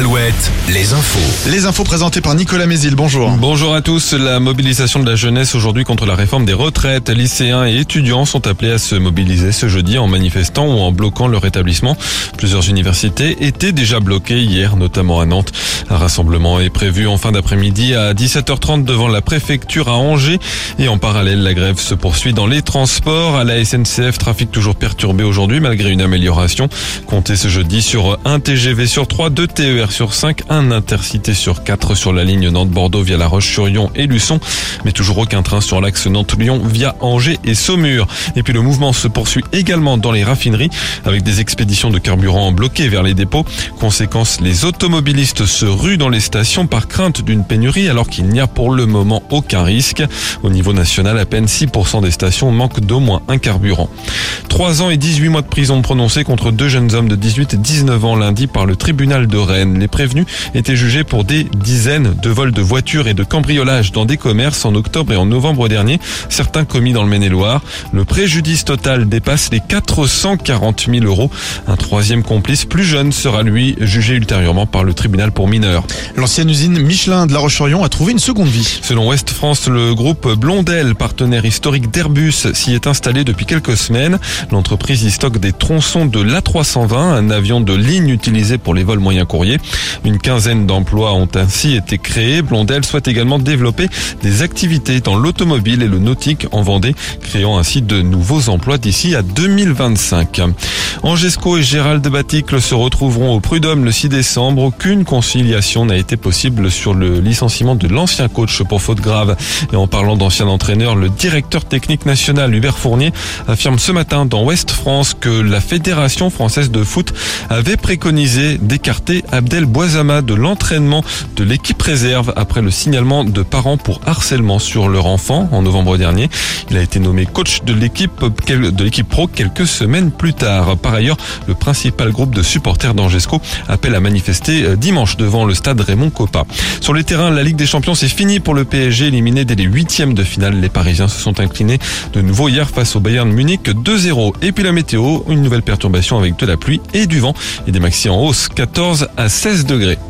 Alouette, les infos. Les infos présentées par Nicolas Mézil, bonjour. Bonjour à tous. La mobilisation de la jeunesse aujourd'hui contre la réforme des retraites. Lycéens et étudiants sont appelés à se mobiliser ce jeudi en manifestant ou en bloquant leur établissement. Plusieurs universités étaient déjà bloquées hier, notamment à Nantes. Un rassemblement est prévu en fin d'après-midi à 17h30 devant la préfecture à Angers. Et en parallèle, la grève se poursuit dans les transports. À la SNCF, trafic toujours perturbé aujourd'hui malgré une amélioration. Comptez ce jeudi sur un TGV sur 3, 2 TER sur 5, un intercité sur 4 sur la ligne Nantes-Bordeaux via La Roche-sur-Yon et Luçon, mais toujours aucun train sur l'axe Nantes-Lyon via Angers et Saumur. Et puis le mouvement se poursuit également dans les raffineries avec des expéditions de carburant bloquées vers les dépôts. Conséquence, les automobilistes se ruent dans les stations par crainte d'une pénurie alors qu'il n'y a pour le moment aucun risque. Au niveau national, à peine 6% des stations manquent d'au moins un carburant. 3 ans et 18 mois de prison prononcés contre deux jeunes hommes de 18 et 19 ans lundi par le tribunal de Rennes. Les prévenus étaient jugés pour des dizaines de vols de voitures et de cambriolages dans des commerces en octobre et en novembre dernier, certains commis dans le Maine-et-Loire. Le préjudice total dépasse les 440 000 euros. Un troisième complice plus jeune sera lui jugé ultérieurement par le tribunal pour mineurs. L'ancienne usine Michelin de La Roche-sur-Yon a trouvé une seconde vie. Selon Ouest France, le groupe Blondel, partenaire historique d'Airbus, s'y est installé depuis quelques semaines. L'entreprise y stocke des tronçons de l'A320, un avion de ligne utilisé pour les vols moyens courriers. Une quinzaine d'emplois ont ainsi été créés. Blondel souhaite également développer des activités dans l'automobile et le nautique en Vendée, créant ainsi de nouveaux emplois d'ici à 2025. Angesco et Gérald Baticle se retrouveront au Prud'homme le 6 décembre. Aucune conciliation n'a été possible sur le licenciement de l'ancien coach pour faute grave. Et en parlant d'ancien entraîneur, le directeur technique national Hubert Fournier affirme ce matin dans Ouest France que la Fédération française de foot avait préconisé d'écarter Abdel Boisama de l'entraînement de l'équipe réserve après le signalement de parents pour harcèlement sur leur enfant en novembre dernier. Il a été nommé coach de l'équipe de l'équipe pro quelques semaines plus tard. Par ailleurs, le principal groupe de supporters d'Angesco appelle à manifester euh, dimanche devant le stade Raymond Coppa. Sur les terrains, la Ligue des Champions c'est fini pour le PSG éliminé dès les huitièmes de finale. Les Parisiens se sont inclinés de nouveau hier face au Bayern Munich 2-0. Et puis la météo, une nouvelle perturbation avec de la pluie et du vent et des maxi en hausse 14 à 16 degrés.